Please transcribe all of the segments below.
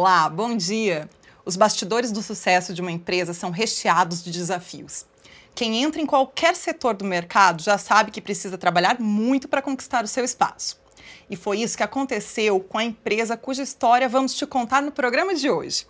Olá, bom dia! Os bastidores do sucesso de uma empresa são recheados de desafios. Quem entra em qualquer setor do mercado já sabe que precisa trabalhar muito para conquistar o seu espaço. E foi isso que aconteceu com a empresa cuja história vamos te contar no programa de hoje.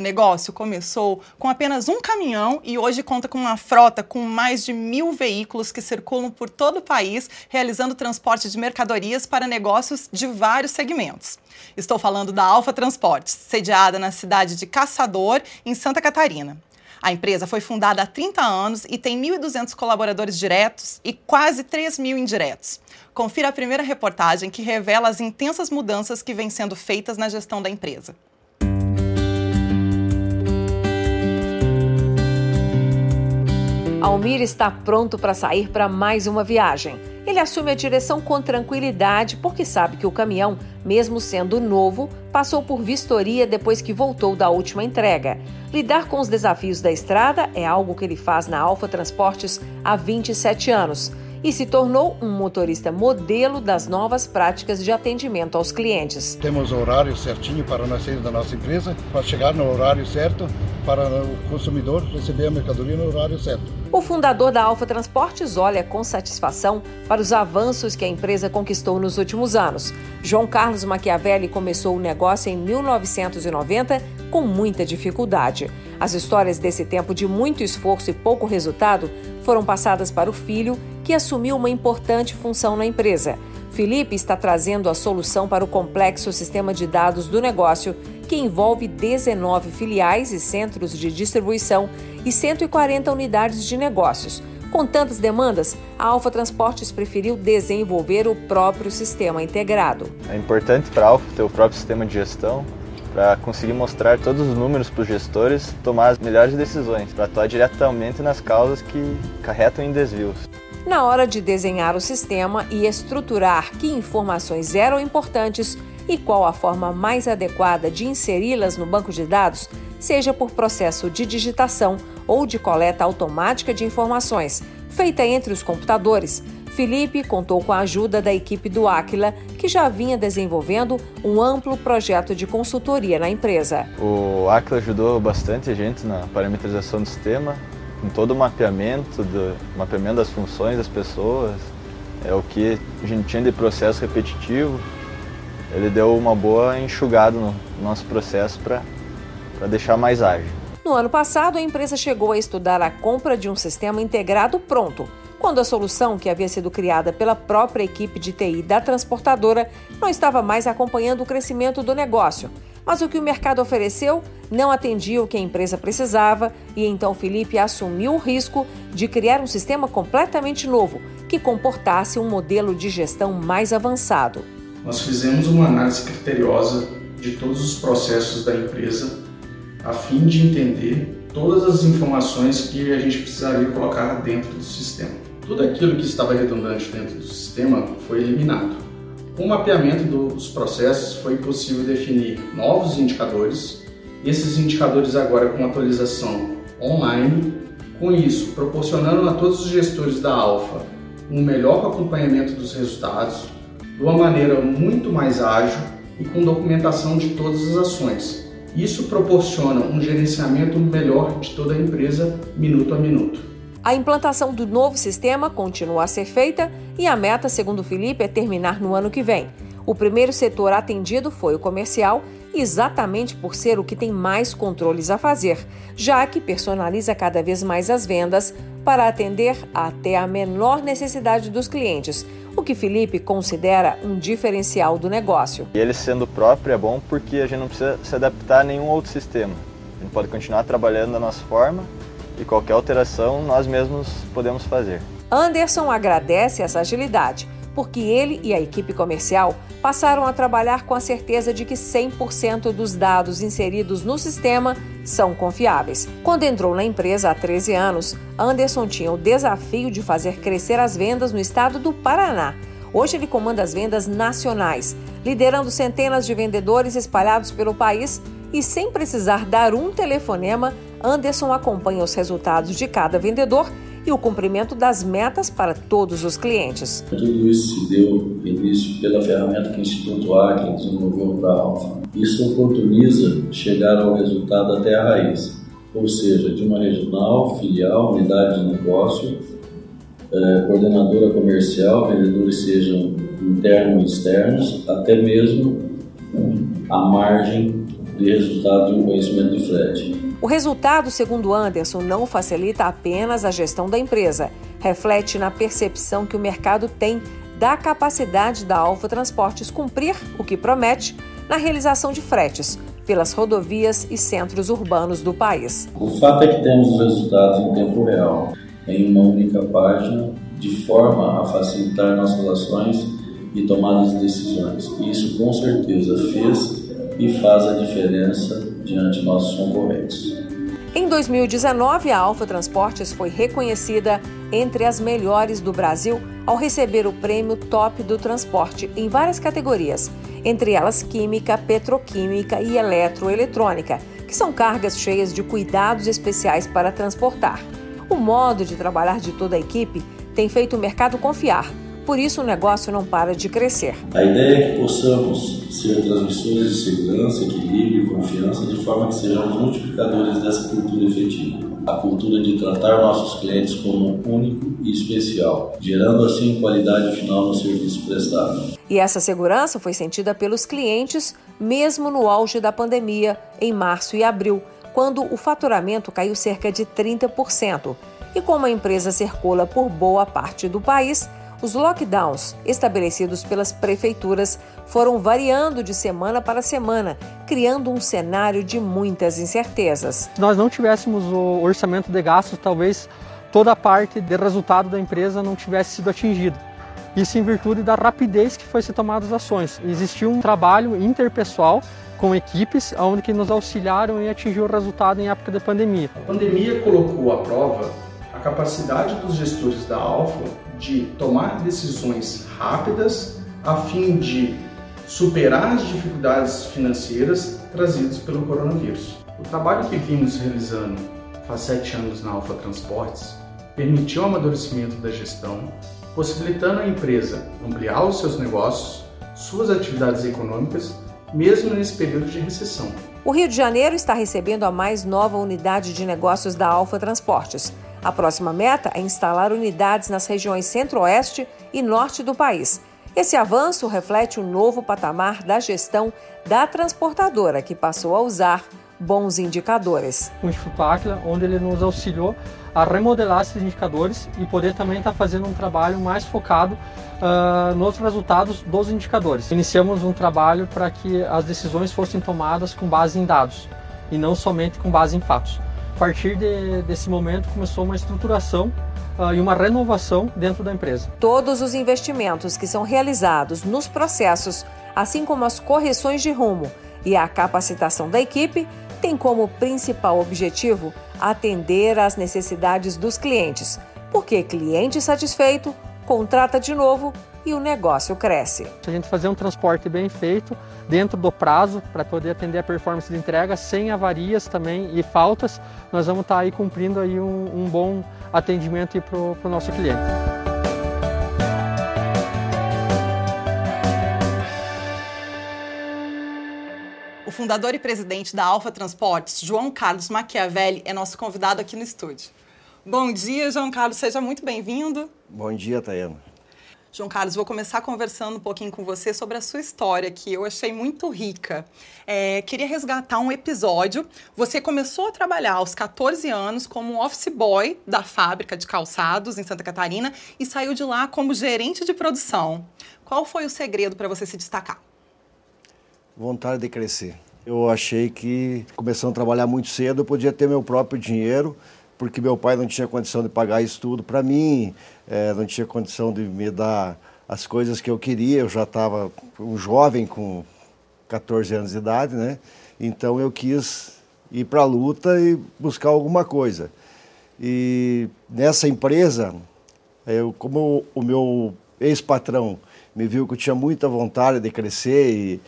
O negócio começou com apenas um caminhão e hoje conta com uma frota com mais de mil veículos que circulam por todo o país, realizando transporte de mercadorias para negócios de vários segmentos. Estou falando da Alfa Transportes, sediada na cidade de Caçador, em Santa Catarina. A empresa foi fundada há 30 anos e tem 1.200 colaboradores diretos e quase 3 mil indiretos. Confira a primeira reportagem que revela as intensas mudanças que vêm sendo feitas na gestão da empresa. Almir está pronto para sair para mais uma viagem. Ele assume a direção com tranquilidade porque sabe que o caminhão, mesmo sendo novo, passou por vistoria depois que voltou da última entrega. Lidar com os desafios da estrada é algo que ele faz na Alfa Transportes há 27 anos e se tornou um motorista modelo das novas práticas de atendimento aos clientes. Temos horário certinho para nós sair da nossa empresa, para chegar no horário certo, para o consumidor receber a mercadoria no horário certo. O fundador da Alfa Transportes olha com satisfação para os avanços que a empresa conquistou nos últimos anos. João Carlos Machiavelli começou o negócio em 1990 com muita dificuldade. As histórias desse tempo de muito esforço e pouco resultado foram passadas para o filho, que assumiu uma importante função na empresa. Felipe está trazendo a solução para o complexo sistema de dados do negócio, que envolve 19 filiais e centros de distribuição e 140 unidades de negócios. Com tantas demandas, a Alfa Transportes preferiu desenvolver o próprio sistema integrado. É importante para a Alfa ter o próprio sistema de gestão para conseguir mostrar todos os números para os gestores tomar as melhores decisões, para atuar diretamente nas causas que carretam em desvios. Na hora de desenhar o sistema e estruturar que informações eram importantes e qual a forma mais adequada de inseri-las no banco de dados, seja por processo de digitação ou de coleta automática de informações, feita entre os computadores, Felipe contou com a ajuda da equipe do Aquila, que já vinha desenvolvendo um amplo projeto de consultoria na empresa. O Aquila ajudou bastante a gente na parametrização do sistema, com todo o mapeamento, do, mapeamento das funções das pessoas, é o que a gente tinha de processo repetitivo. Ele deu uma boa enxugada no nosso processo para deixar mais ágil. No ano passado, a empresa chegou a estudar a compra de um sistema integrado pronto, quando a solução, que havia sido criada pela própria equipe de TI da transportadora, não estava mais acompanhando o crescimento do negócio. Mas o que o mercado ofereceu não atendia o que a empresa precisava e então Felipe assumiu o risco de criar um sistema completamente novo que comportasse um modelo de gestão mais avançado. Nós fizemos uma análise criteriosa de todos os processos da empresa a fim de entender todas as informações que a gente precisaria colocar dentro do sistema. Tudo aquilo que estava redundante dentro do sistema foi eliminado. Com o mapeamento dos processos foi possível definir novos indicadores, esses indicadores agora com atualização online, com isso proporcionando a todos os gestores da Alfa um melhor acompanhamento dos resultados, de uma maneira muito mais ágil e com documentação de todas as ações. Isso proporciona um gerenciamento melhor de toda a empresa minuto a minuto. A implantação do novo sistema continua a ser feita e a meta, segundo Felipe, é terminar no ano que vem. O primeiro setor atendido foi o comercial, exatamente por ser o que tem mais controles a fazer, já que personaliza cada vez mais as vendas para atender até a menor necessidade dos clientes, o que Felipe considera um diferencial do negócio. Ele sendo próprio é bom porque a gente não precisa se adaptar a nenhum outro sistema. A gente pode continuar trabalhando da nossa forma e qualquer alteração nós mesmos podemos fazer. Anderson agradece essa agilidade, porque ele e a equipe comercial passaram a trabalhar com a certeza de que 100% dos dados inseridos no sistema são confiáveis. Quando entrou na empresa há 13 anos, Anderson tinha o desafio de fazer crescer as vendas no estado do Paraná. Hoje ele comanda as vendas nacionais, liderando centenas de vendedores espalhados pelo país e sem precisar dar um telefonema Anderson acompanha os resultados de cada vendedor e o cumprimento das metas para todos os clientes. Tudo isso se deu início pela ferramenta que o Instituto Acre desenvolveu para a Alfa. Isso oportuniza chegar ao resultado até a raiz, ou seja, de uma regional, filial, unidade de negócio, eh, coordenadora comercial, vendedores sejam internos e externos, até mesmo a margem de resultado de um conhecimento de frete. O resultado, segundo Anderson, não facilita apenas a gestão da empresa, reflete na percepção que o mercado tem da capacidade da Alfa Transportes cumprir o que promete na realização de fretes pelas rodovias e centros urbanos do país. O fato é que temos os resultados em tempo real, em uma única página, de forma a facilitar nossas ações e tomadas de decisões. Isso com certeza fez e faz a diferença diante de nossos concorrentes. Em 2019, a Alfa Transportes foi reconhecida entre as melhores do Brasil ao receber o prêmio Top do Transporte em várias categorias, entre elas química, petroquímica e eletroeletrônica, que são cargas cheias de cuidados especiais para transportar. O modo de trabalhar de toda a equipe tem feito o mercado confiar por isso o negócio não para de crescer. A ideia é que possamos ser transmissores de segurança, equilíbrio e confiança de forma que sejamos multiplicadores dessa cultura efetiva. A cultura de tratar nossos clientes como único e especial, gerando assim qualidade final no serviço prestado. E essa segurança foi sentida pelos clientes mesmo no auge da pandemia, em março e abril, quando o faturamento caiu cerca de 30%. E como a empresa circula por boa parte do país, os lockdowns estabelecidos pelas prefeituras foram variando de semana para semana, criando um cenário de muitas incertezas. Se nós não tivéssemos o orçamento de gastos, talvez toda a parte de resultado da empresa não tivesse sido atingida. Isso em virtude da rapidez que foi se tomadas as ações. Existiu um trabalho interpessoal com equipes onde que nos auxiliaram em atingir o resultado em época de pandemia. A pandemia colocou à prova a capacidade dos gestores da Alfa de tomar decisões rápidas a fim de superar as dificuldades financeiras trazidas pelo coronavírus. O trabalho que vimos realizando faz sete anos na Alfa Transportes permitiu o amadurecimento da gestão, possibilitando à empresa ampliar os seus negócios, suas atividades econômicas, mesmo nesse período de recessão. O Rio de Janeiro está recebendo a mais nova unidade de negócios da Alfa Transportes. A próxima meta é instalar unidades nas regiões centro-oeste e norte do país. Esse avanço reflete o um novo patamar da gestão da transportadora, que passou a usar bons indicadores. O Instituto Aquila, onde ele nos auxiliou a remodelar esses indicadores e poder também estar fazendo um trabalho mais focado uh, nos resultados dos indicadores. Iniciamos um trabalho para que as decisões fossem tomadas com base em dados e não somente com base em fatos partir de, desse momento começou uma estruturação uh, e uma renovação dentro da empresa. Todos os investimentos que são realizados nos processos, assim como as correções de rumo e a capacitação da equipe, têm como principal objetivo atender às necessidades dos clientes, porque cliente satisfeito contrata de novo e o negócio cresce. Se a gente fazer um transporte bem feito, dentro do prazo, para poder atender a performance de entrega, sem avarias também e faltas, nós vamos estar tá aí cumprindo aí um, um bom atendimento para o nosso cliente. O fundador e presidente da Alfa Transportes, João Carlos Machiavelli, é nosso convidado aqui no estúdio. Bom dia, João Carlos, seja muito bem-vindo. Bom dia, Tayana. João Carlos, vou começar conversando um pouquinho com você sobre a sua história, que eu achei muito rica. É, queria resgatar um episódio. Você começou a trabalhar aos 14 anos como office boy da fábrica de calçados em Santa Catarina e saiu de lá como gerente de produção. Qual foi o segredo para você se destacar? Vontade de crescer. Eu achei que, começando a trabalhar muito cedo, eu podia ter meu próprio dinheiro porque meu pai não tinha condição de pagar isso tudo para mim, é, não tinha condição de me dar as coisas que eu queria. Eu já estava um jovem com 14 anos de idade, né? Então eu quis ir para a luta e buscar alguma coisa. E nessa empresa, eu, como o meu ex-patrão me viu que eu tinha muita vontade de crescer e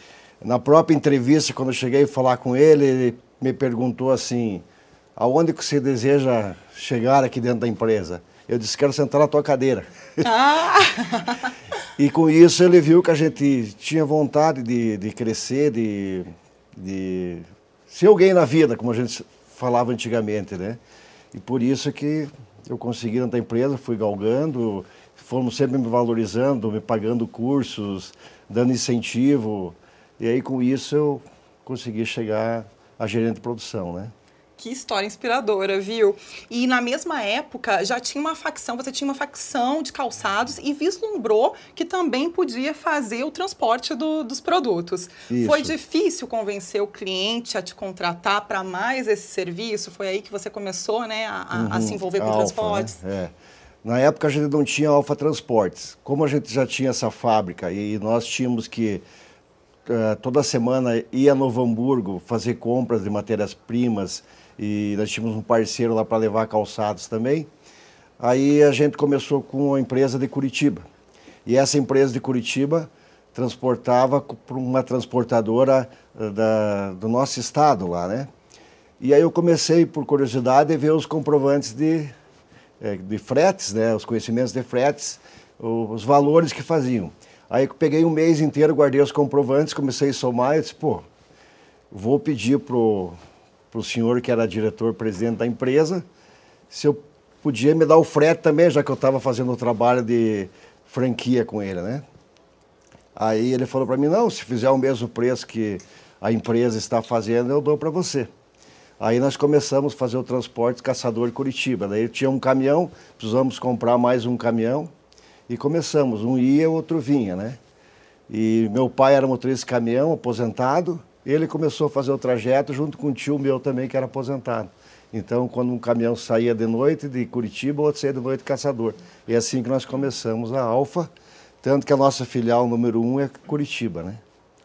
na própria entrevista, quando eu cheguei a falar com ele, ele me perguntou assim, aonde que você deseja chegar aqui dentro da empresa? Eu disse, quero sentar na tua cadeira. Ah. e com isso ele viu que a gente tinha vontade de, de crescer, de, de ser alguém na vida, como a gente falava antigamente, né? E por isso que eu consegui entrar na empresa, fui galgando, fomos sempre me valorizando, me pagando cursos, dando incentivo. E aí com isso eu consegui chegar a gerente de produção, né? Que história inspiradora, viu? E na mesma época já tinha uma facção, você tinha uma facção de calçados e vislumbrou que também podia fazer o transporte do, dos produtos. Isso. Foi difícil convencer o cliente a te contratar para mais esse serviço? Foi aí que você começou né, a, uhum. a se envolver com Alfa, transportes? Né? É. Na época a gente não tinha Alfa Transportes. Como a gente já tinha essa fábrica e nós tínhamos que uh, toda semana ir a Novo Hamburgo fazer compras de matérias-primas e nós tínhamos um parceiro lá para levar calçados também. Aí a gente começou com a empresa de Curitiba. E essa empresa de Curitiba transportava para uma transportadora eh, da, do nosso estado lá, né? E aí eu comecei, por curiosidade, a ver os comprovantes de, eh, de fretes, né? Os conhecimentos de fretes, os valores que faziam. Aí eu peguei um mês inteiro, guardei os comprovantes, comecei a somar e disse, pô, vou pedir pro para o senhor que era diretor-presidente da empresa, se eu podia me dar o frete também, já que eu estava fazendo o trabalho de franquia com ele, né? Aí ele falou para mim, não, se fizer o mesmo preço que a empresa está fazendo, eu dou para você. Aí nós começamos a fazer o transporte Caçador Curitiba. Daí tinha um caminhão, precisamos comprar mais um caminhão e começamos. Um ia, o outro vinha, né? E meu pai era motorista de caminhão, aposentado, ele começou a fazer o trajeto junto com um tio meu também, que era aposentado. Então, quando um caminhão saía de noite de Curitiba, outro saía de noite de Caçador. E é assim que nós começamos a Alfa, tanto que a nossa filial número um é Curitiba, né?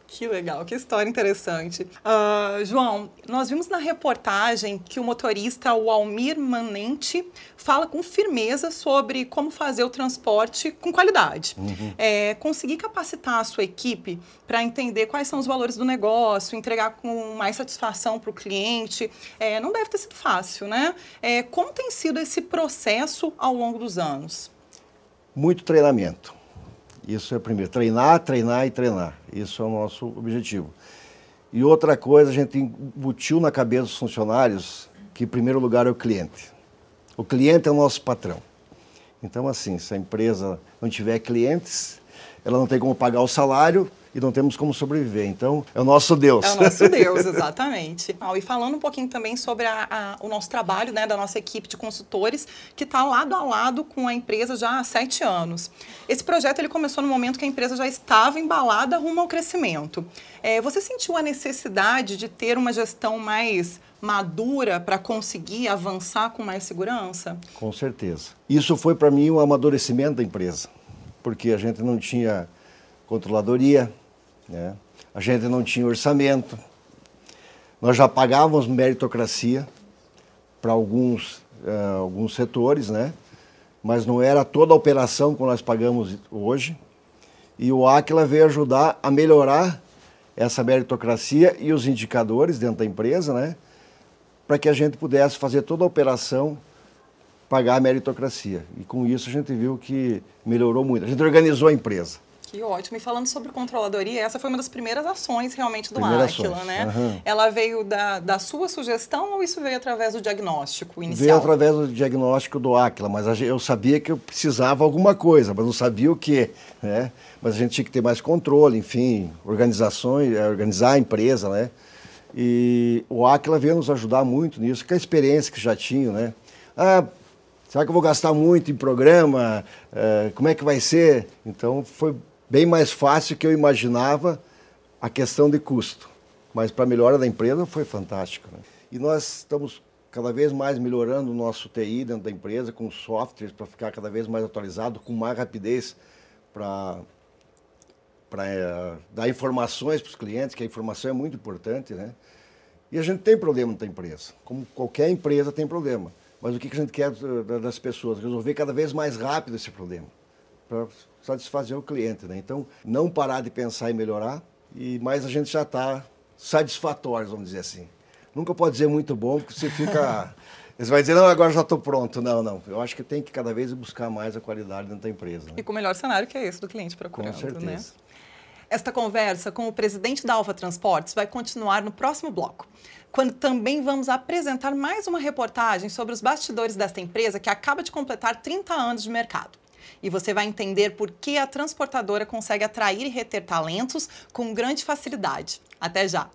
Que legal, que história interessante. Uh, João, nós vimos na reportagem que o motorista, o Almir Manente, fala com firmeza sobre como fazer o transporte com qualidade. Uhum. É, conseguir capacitar a sua equipe para entender quais são os valores do negócio, entregar com mais satisfação para o cliente, é, não deve ter sido fácil, né? É, como tem sido esse processo ao longo dos anos? Muito treinamento isso é primeiro, treinar, treinar e treinar. Isso é o nosso objetivo. E outra coisa, a gente embutiu na cabeça dos funcionários que, em primeiro lugar, é o cliente. O cliente é o nosso patrão. Então, assim, se a empresa não tiver clientes, ela não tem como pagar o salário e não temos como sobreviver. Então, é o nosso Deus. É o nosso Deus, exatamente. e falando um pouquinho também sobre a, a, o nosso trabalho, né, da nossa equipe de consultores, que está lado a lado com a empresa já há sete anos. Esse projeto ele começou no momento que a empresa já estava embalada rumo ao crescimento. É, você sentiu a necessidade de ter uma gestão mais madura para conseguir avançar com mais segurança? Com certeza. Isso foi para mim um amadurecimento da empresa, porque a gente não tinha controladoria, né? A gente não tinha orçamento. Nós já pagávamos meritocracia para alguns, uh, alguns setores, né? mas não era toda a operação que nós pagamos hoje. E o Aquila veio ajudar a melhorar essa meritocracia e os indicadores dentro da empresa, né? para que a gente pudesse fazer toda a operação pagar a meritocracia. E com isso a gente viu que melhorou muito. A gente organizou a empresa. Que ótimo. E falando sobre controladoria, essa foi uma das primeiras ações realmente do Primeira Aquila, né? Uhum. Ela veio da, da sua sugestão ou isso veio através do diagnóstico inicial? Veio através do diagnóstico do Aquila, mas eu sabia que eu precisava alguma coisa, mas não sabia o que, né? Mas a gente tinha que ter mais controle, enfim, organizações, é, organizar a empresa, né? E o Aquila veio nos ajudar muito nisso, com a experiência que já tinha, né? Ah, será que eu vou gastar muito em programa? Uh, como é que vai ser? Então foi bem mais fácil que eu imaginava a questão de custo. Mas para a melhora da empresa foi fantástico. Né? E nós estamos cada vez mais melhorando o nosso TI dentro da empresa, com softwares para ficar cada vez mais atualizado, com mais rapidez para é, dar informações para os clientes, que a informação é muito importante, né? E a gente tem problema da empresa, como qualquer empresa tem problema. Mas o que a gente quer das pessoas? Resolver cada vez mais rápido esse problema para satisfazer o cliente. Né? Então, não parar de pensar em melhorar, e mais a gente já está satisfatório, vamos dizer assim. Nunca pode dizer muito bom, porque você fica Você vai dizer, não, agora já estou pronto. Não, não. Eu acho que tem que cada vez buscar mais a qualidade dentro da empresa. Né? E com o melhor cenário que é esse do cliente procurando, com certeza. né? Esta conversa com o presidente da Alfa Transportes vai continuar no próximo bloco, quando também vamos apresentar mais uma reportagem sobre os bastidores desta empresa que acaba de completar 30 anos de mercado. E você vai entender por que a transportadora consegue atrair e reter talentos com grande facilidade. Até já!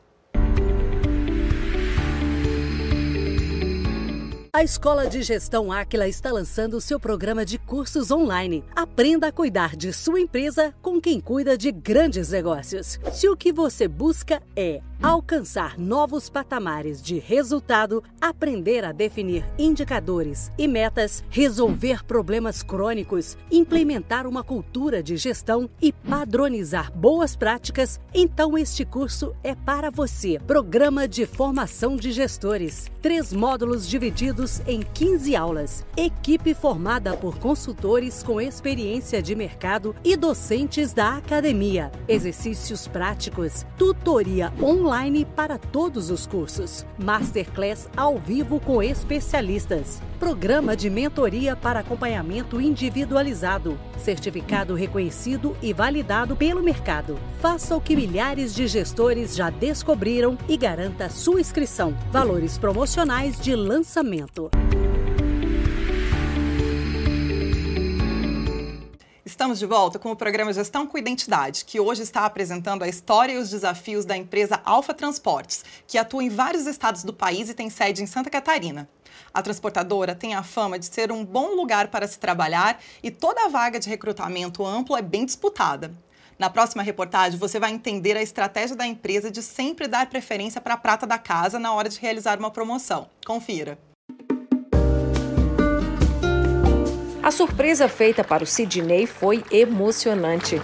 A Escola de Gestão Áquila está lançando seu programa de cursos online. Aprenda a cuidar de sua empresa com quem cuida de grandes negócios. Se o que você busca é alcançar novos patamares de resultado, aprender a definir indicadores e metas, resolver problemas crônicos, implementar uma cultura de gestão e padronizar boas práticas, então este curso é para você. Programa de Formação de Gestores. Três módulos divididos em 15 aulas. Equipe formada por consultores com experiência de mercado e docentes da academia. Exercícios práticos, tutoria online online para todos os cursos. Masterclass ao vivo com especialistas. Programa de mentoria para acompanhamento individualizado. Certificado reconhecido e validado pelo mercado. Faça o que milhares de gestores já descobriram e garanta sua inscrição. Valores promocionais de lançamento. Estamos de volta com o programa Gestão com Identidade, que hoje está apresentando a história e os desafios da empresa Alfa Transportes, que atua em vários estados do país e tem sede em Santa Catarina. A transportadora tem a fama de ser um bom lugar para se trabalhar e toda a vaga de recrutamento amplo é bem disputada. Na próxima reportagem, você vai entender a estratégia da empresa de sempre dar preferência para a prata da casa na hora de realizar uma promoção. Confira. A surpresa feita para o Sidney foi emocionante.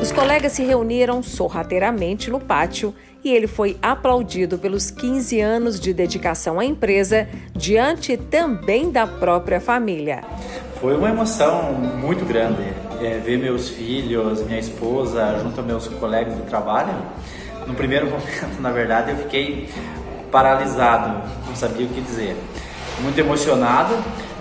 Os colegas se reuniram sorrateiramente no pátio e ele foi aplaudido pelos 15 anos de dedicação à empresa, diante também da própria família. Foi uma emoção muito grande é, ver meus filhos, minha esposa, junto aos meus colegas de trabalho. No primeiro momento, na verdade, eu fiquei paralisado, não sabia o que dizer muito emocionado.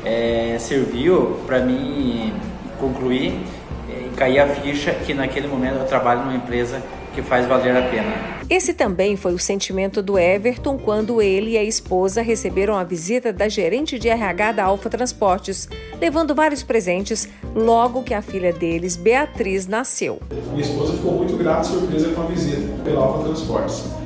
É, serviu para mim concluir e cair a ficha que naquele momento eu trabalho numa empresa que faz valer a pena. Esse também foi o sentimento do Everton quando ele e a esposa receberam a visita da gerente de RH da Alfa Transportes, levando vários presentes logo que a filha deles, Beatriz, nasceu. Minha esposa ficou muito grata e surpresa com a visita pela Alfa Transportes.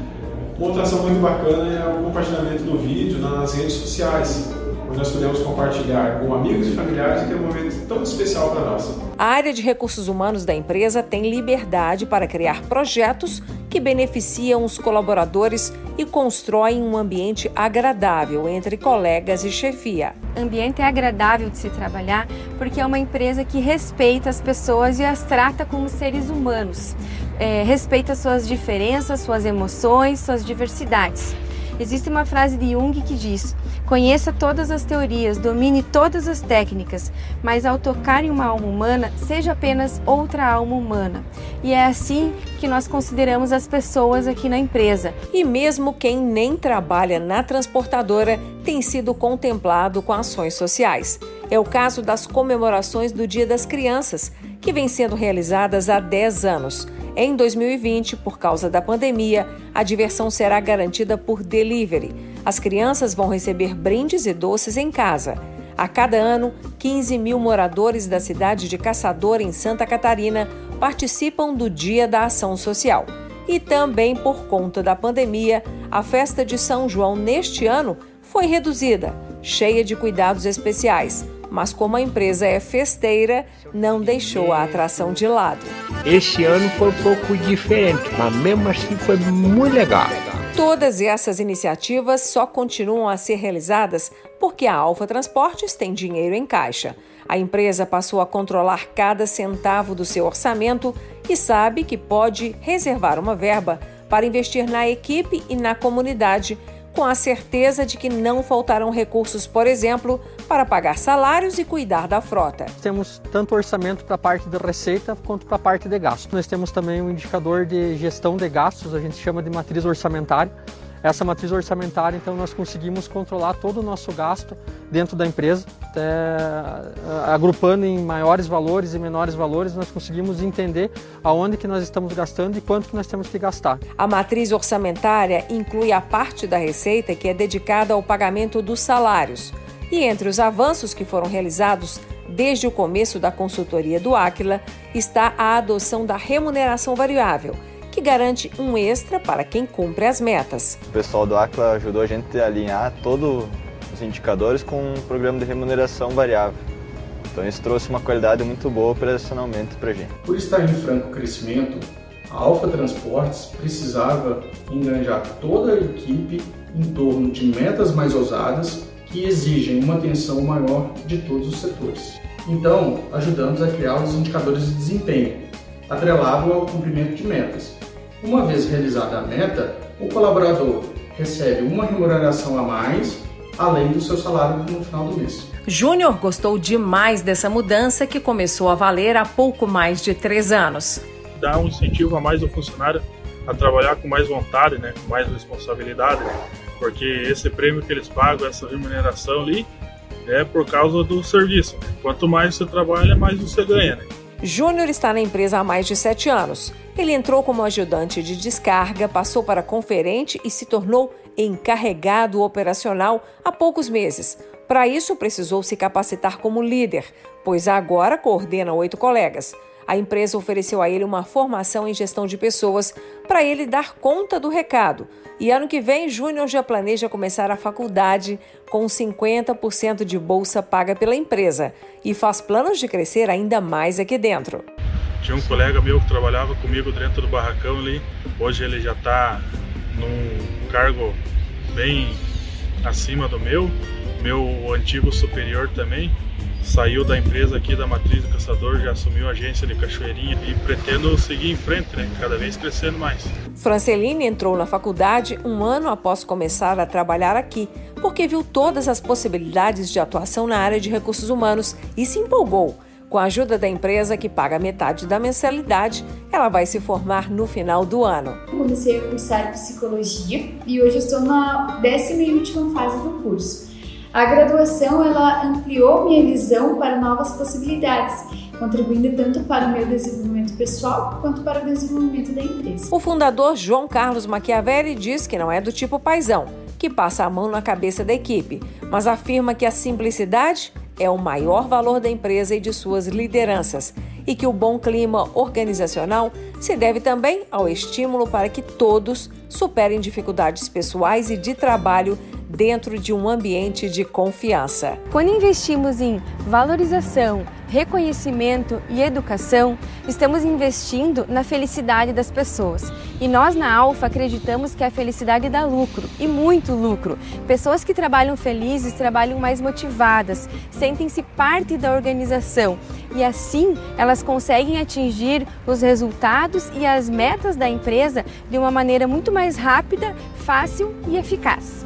Outra ação muito bacana é o compartilhamento do vídeo nas redes sociais, onde nós podemos compartilhar com amigos e familiares aquele momento tão especial para nós. A área de recursos humanos da empresa tem liberdade para criar projetos que beneficiam os colaboradores e constroem um ambiente agradável entre colegas e chefia. O ambiente é agradável de se trabalhar porque é uma empresa que respeita as pessoas e as trata como seres humanos é, respeita suas diferenças, suas emoções, suas diversidades. Existe uma frase de Jung que diz: Conheça todas as teorias, domine todas as técnicas, mas ao tocar em uma alma humana, seja apenas outra alma humana. E é assim que nós consideramos as pessoas aqui na empresa. E mesmo quem nem trabalha na transportadora tem sido contemplado com ações sociais. É o caso das comemorações do Dia das Crianças, que vem sendo realizadas há 10 anos. Em 2020, por causa da pandemia, a diversão será garantida por delivery. As crianças vão receber brindes e doces em casa. A cada ano, 15 mil moradores da cidade de Caçador, em Santa Catarina, participam do Dia da Ação Social. E também por conta da pandemia, a festa de São João neste ano foi reduzida, cheia de cuidados especiais mas como a empresa é festeira, não deixou a atração de lado. Esse ano foi um pouco diferente, mas mesmo assim foi muito legal. Todas essas iniciativas só continuam a ser realizadas porque a Alfa Transportes tem dinheiro em caixa. A empresa passou a controlar cada centavo do seu orçamento e sabe que pode reservar uma verba para investir na equipe e na comunidade com a certeza de que não faltarão recursos, por exemplo, para pagar salários e cuidar da frota. Temos tanto orçamento para a parte de receita quanto para a parte de gasto. Nós temos também um indicador de gestão de gastos, a gente chama de matriz orçamentária, essa matriz orçamentária, então nós conseguimos controlar todo o nosso gasto dentro da empresa, até, agrupando em maiores valores e menores valores, nós conseguimos entender aonde que nós estamos gastando e quanto que nós temos que gastar. A matriz orçamentária inclui a parte da receita que é dedicada ao pagamento dos salários. E entre os avanços que foram realizados desde o começo da consultoria do Aquila está a adoção da remuneração variável, que garante um extra para quem cumpre as metas. O pessoal do Aquila ajudou a gente a alinhar todos os indicadores com um programa de remuneração variável. Então isso trouxe uma qualidade muito boa operacionalmente para a gente. Por estar em franco crescimento, a Alfa Transportes precisava engajar toda a equipe em torno de metas mais ousadas que exigem uma atenção maior de todos os setores. Então, ajudamos a criar os indicadores de desempenho, atrelado ao cumprimento de metas. Uma vez realizada a meta, o colaborador recebe uma remuneração a mais, além do seu salário no final do mês. Júnior gostou demais dessa mudança que começou a valer há pouco mais de três anos. Dá um incentivo a mais ao funcionário a trabalhar com mais vontade, né, com mais responsabilidade, porque esse prêmio que eles pagam, essa remuneração ali, é por causa do serviço. Quanto mais você trabalha, mais você ganha. Né? Júnior está na empresa há mais de sete anos. Ele entrou como ajudante de descarga, passou para conferente e se tornou encarregado operacional há poucos meses. Para isso, precisou se capacitar como líder, pois agora coordena oito colegas. A empresa ofereceu a ele uma formação em gestão de pessoas para ele dar conta do recado. E ano que vem, Júnior já planeja começar a faculdade com 50% de bolsa paga pela empresa e faz planos de crescer ainda mais aqui dentro. Tinha um colega meu que trabalhava comigo dentro do barracão ali. Hoje ele já está num cargo bem acima do meu. Meu antigo superior também saiu da empresa aqui da Matriz do Caçador, já assumiu a agência de Cachoeirinha e pretendo seguir em frente, né? Cada vez crescendo mais. Franceline entrou na faculdade um ano após começar a trabalhar aqui, porque viu todas as possibilidades de atuação na área de recursos humanos e se empolgou. Com a ajuda da empresa que paga metade da mensalidade, ela vai se formar no final do ano. Comecei a cursar psicologia e hoje estou na décima e última fase do curso. A graduação ela ampliou minha visão para novas possibilidades, contribuindo tanto para o meu desenvolvimento pessoal quanto para o desenvolvimento da empresa. O fundador João Carlos Machiavelli diz que não é do tipo paisão, que passa a mão na cabeça da equipe, mas afirma que a simplicidade é o maior valor da empresa e de suas lideranças, e que o bom clima organizacional se deve também ao estímulo para que todos superem dificuldades pessoais e de trabalho dentro de um ambiente de confiança. Quando investimos em valorização, reconhecimento e educação, estamos investindo na felicidade das pessoas. E nós na Alfa acreditamos que a felicidade dá lucro, e muito lucro. Pessoas que trabalham felizes trabalham mais motivadas, sentem-se parte da organização e assim elas conseguem atingir os resultados e as metas da empresa de uma maneira muito mais rápida, fácil e eficaz.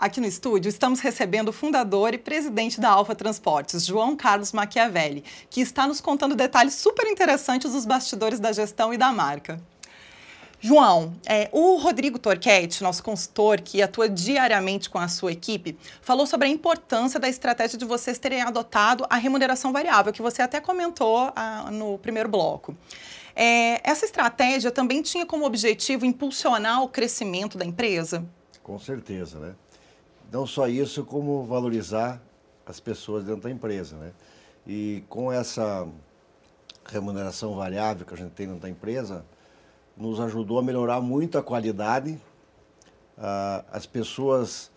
Aqui no estúdio estamos recebendo o fundador e presidente da Alfa Transportes, João Carlos Machiavelli, que está nos contando detalhes super interessantes dos bastidores da gestão e da marca. João, é, o Rodrigo Torquete, nosso consultor que atua diariamente com a sua equipe, falou sobre a importância da estratégia de vocês terem adotado a remuneração variável, que você até comentou ah, no primeiro bloco. É, essa estratégia também tinha como objetivo impulsionar o crescimento da empresa? Com certeza, né? Não só isso, como valorizar as pessoas dentro da empresa, né? E com essa remuneração variável que a gente tem dentro da empresa, nos ajudou a melhorar muito a qualidade. As pessoas,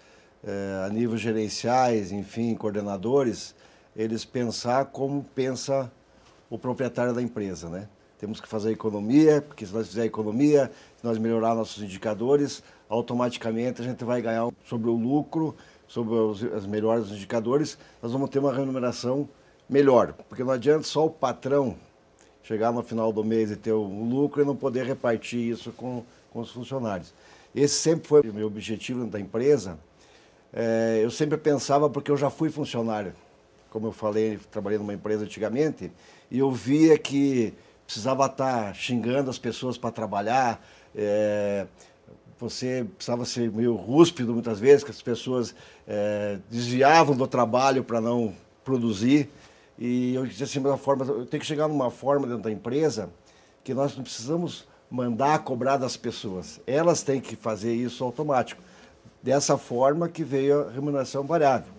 eh, a nível gerenciais, enfim, coordenadores, eles pensar como pensa o proprietário da empresa, né? Temos que fazer economia, porque se nós fizermos economia, se nós melhorar nossos indicadores, automaticamente a gente vai ganhar sobre o lucro, sobre os, os melhores indicadores, nós vamos ter uma remuneração melhor. Porque não adianta só o patrão chegar no final do mês e ter o lucro e não poder repartir isso com, com os funcionários. Esse sempre foi o meu objetivo da empresa. É, eu sempre pensava, porque eu já fui funcionário, como eu falei, trabalhei numa empresa antigamente, e eu via que precisava estar xingando as pessoas para trabalhar, é, você precisava ser meio rúspido muitas vezes, que as pessoas é, desviavam do trabalho para não produzir. E eu disse assim, uma forma, eu tenho que chegar numa forma dentro da empresa que nós não precisamos mandar cobrar das pessoas. Elas têm que fazer isso automático. Dessa forma que veio a remuneração variável.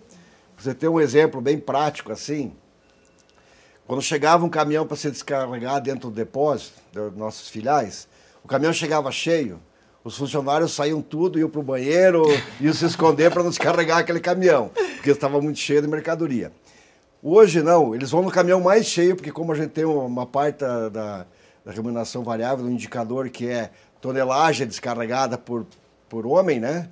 Você tem um exemplo bem prático assim. Quando chegava um caminhão para ser descarregar dentro do depósito das nossas filiais, o caminhão chegava cheio, os funcionários saíam tudo, iam para o banheiro, iam se esconder para não descarregar aquele caminhão, porque estava muito cheio de mercadoria. Hoje não, eles vão no caminhão mais cheio, porque como a gente tem uma parte da, da, remuneração variável, um indicador que é tonelagem descarregada por, por homem, né?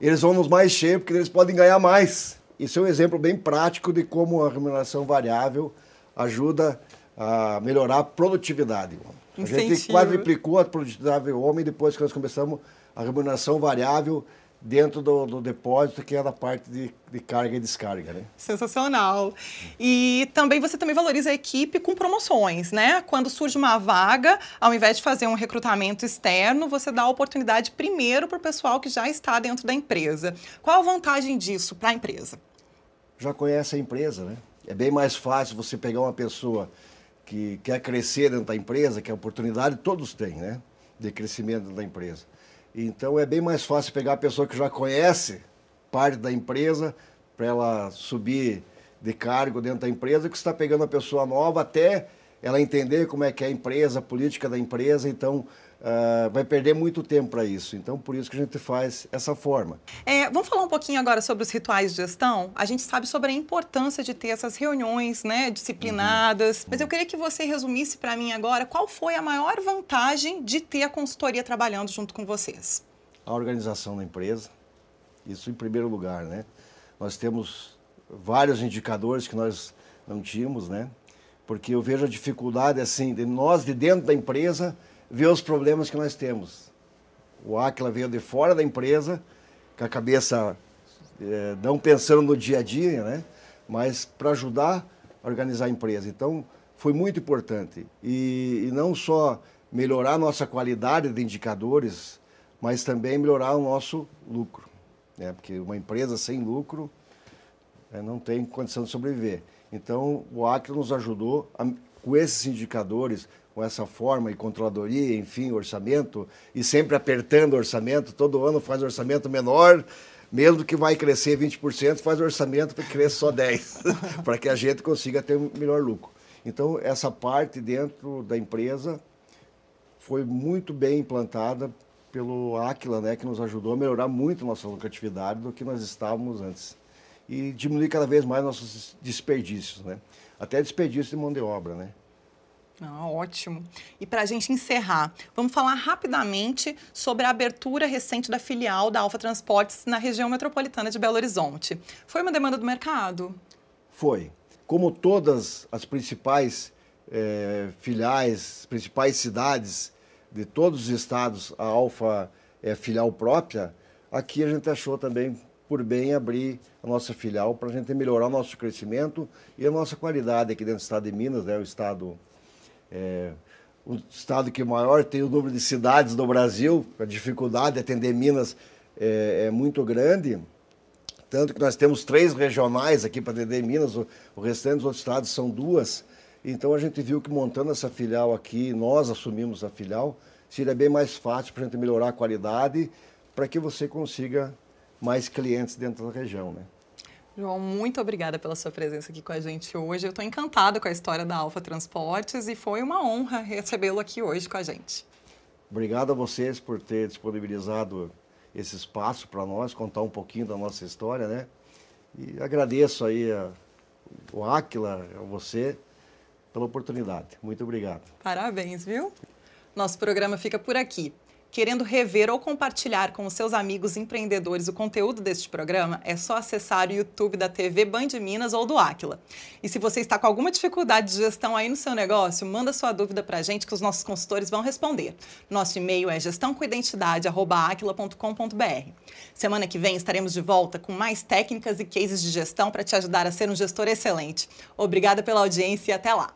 Eles vão nos mais cheios porque eles podem ganhar mais. Isso é um exemplo bem prático de como a remuneração variável ajuda a melhorar a produtividade. A gente quadriplicou a produtividade do homem depois que nós começamos a remuneração variável dentro do, do, depósito, que é da parte de, de, carga e descarga, né? Sensacional. E também você também valoriza a equipe com promoções, né? Quando surge uma vaga, ao invés de fazer um recrutamento externo, você dá a oportunidade primeiro para o pessoal que já está dentro da empresa. Qual a vantagem disso para a empresa? Já conhece a empresa, né? É bem mais fácil você pegar uma pessoa que quer crescer dentro da empresa, que a oportunidade todos têm, né? De crescimento da empresa. Então é bem mais fácil pegar a pessoa que já conhece parte da empresa para ela subir de cargo dentro da empresa, que está pegando a pessoa nova até ela entender como é que é a empresa, a política da empresa. Então, Uh, vai perder muito tempo para isso. Então, por isso que a gente faz essa forma. É, vamos falar um pouquinho agora sobre os rituais de gestão? A gente sabe sobre a importância de ter essas reuniões né, disciplinadas, uhum. mas eu queria que você resumisse para mim agora qual foi a maior vantagem de ter a consultoria trabalhando junto com vocês. A organização da empresa, isso em primeiro lugar, né? Nós temos vários indicadores que nós não tínhamos, né? Porque eu vejo a dificuldade, assim, de nós de dentro da empresa ver os problemas que nós temos. O Aquila veio de fora da empresa, com a cabeça é, não pensando no dia a dia, né? mas para ajudar a organizar a empresa. Então, foi muito importante. E, e não só melhorar a nossa qualidade de indicadores, mas também melhorar o nosso lucro. Né? Porque uma empresa sem lucro é, não tem condição de sobreviver. Então, o Acre nos ajudou a, com esses indicadores, com essa forma e controladoria, enfim, orçamento, e sempre apertando o orçamento, todo ano faz orçamento menor, mesmo que vai crescer 20%, faz orçamento para que cresça só 10%, para que a gente consiga ter um melhor lucro. Então, essa parte dentro da empresa foi muito bem implantada pelo Aquila, né, que nos ajudou a melhorar muito nossa lucratividade do que nós estávamos antes. E diminuir cada vez mais nossos desperdícios, né? Até desperdício de mão de obra, né? Ah, ótimo. E para a gente encerrar, vamos falar rapidamente sobre a abertura recente da filial da Alfa Transportes na região metropolitana de Belo Horizonte. Foi uma demanda do mercado? Foi. Como todas as principais é, filiais, principais cidades de todos os estados, a Alfa é filial própria, aqui a gente achou também por bem abrir a nossa filial para a gente melhorar o nosso crescimento e a nossa qualidade aqui dentro do estado de Minas, né, o estado é, o estado que maior tem o número de cidades do Brasil, a dificuldade de atender Minas é, é muito grande. Tanto que nós temos três regionais aqui para atender Minas, o, o restante dos outros estados são duas. Então a gente viu que montando essa filial aqui, nós assumimos a filial, seria bem mais fácil para a gente melhorar a qualidade, para que você consiga mais clientes dentro da região. Né? João, muito obrigada pela sua presença aqui com a gente hoje. Eu estou encantada com a história da Alfa Transportes e foi uma honra recebê-lo aqui hoje com a gente. Obrigado a vocês por ter disponibilizado esse espaço para nós, contar um pouquinho da nossa história, né? E agradeço aí a, o Áquila, a você, pela oportunidade. Muito obrigado. Parabéns, viu? Nosso programa fica por aqui querendo rever ou compartilhar com os seus amigos empreendedores o conteúdo deste programa, é só acessar o YouTube da TV Band Minas ou do Aquila. E se você está com alguma dificuldade de gestão aí no seu negócio, manda sua dúvida para a gente que os nossos consultores vão responder. Nosso e-mail é gestãocoidentidade@aquila.com.br. Semana que vem estaremos de volta com mais técnicas e cases de gestão para te ajudar a ser um gestor excelente. Obrigada pela audiência e até lá.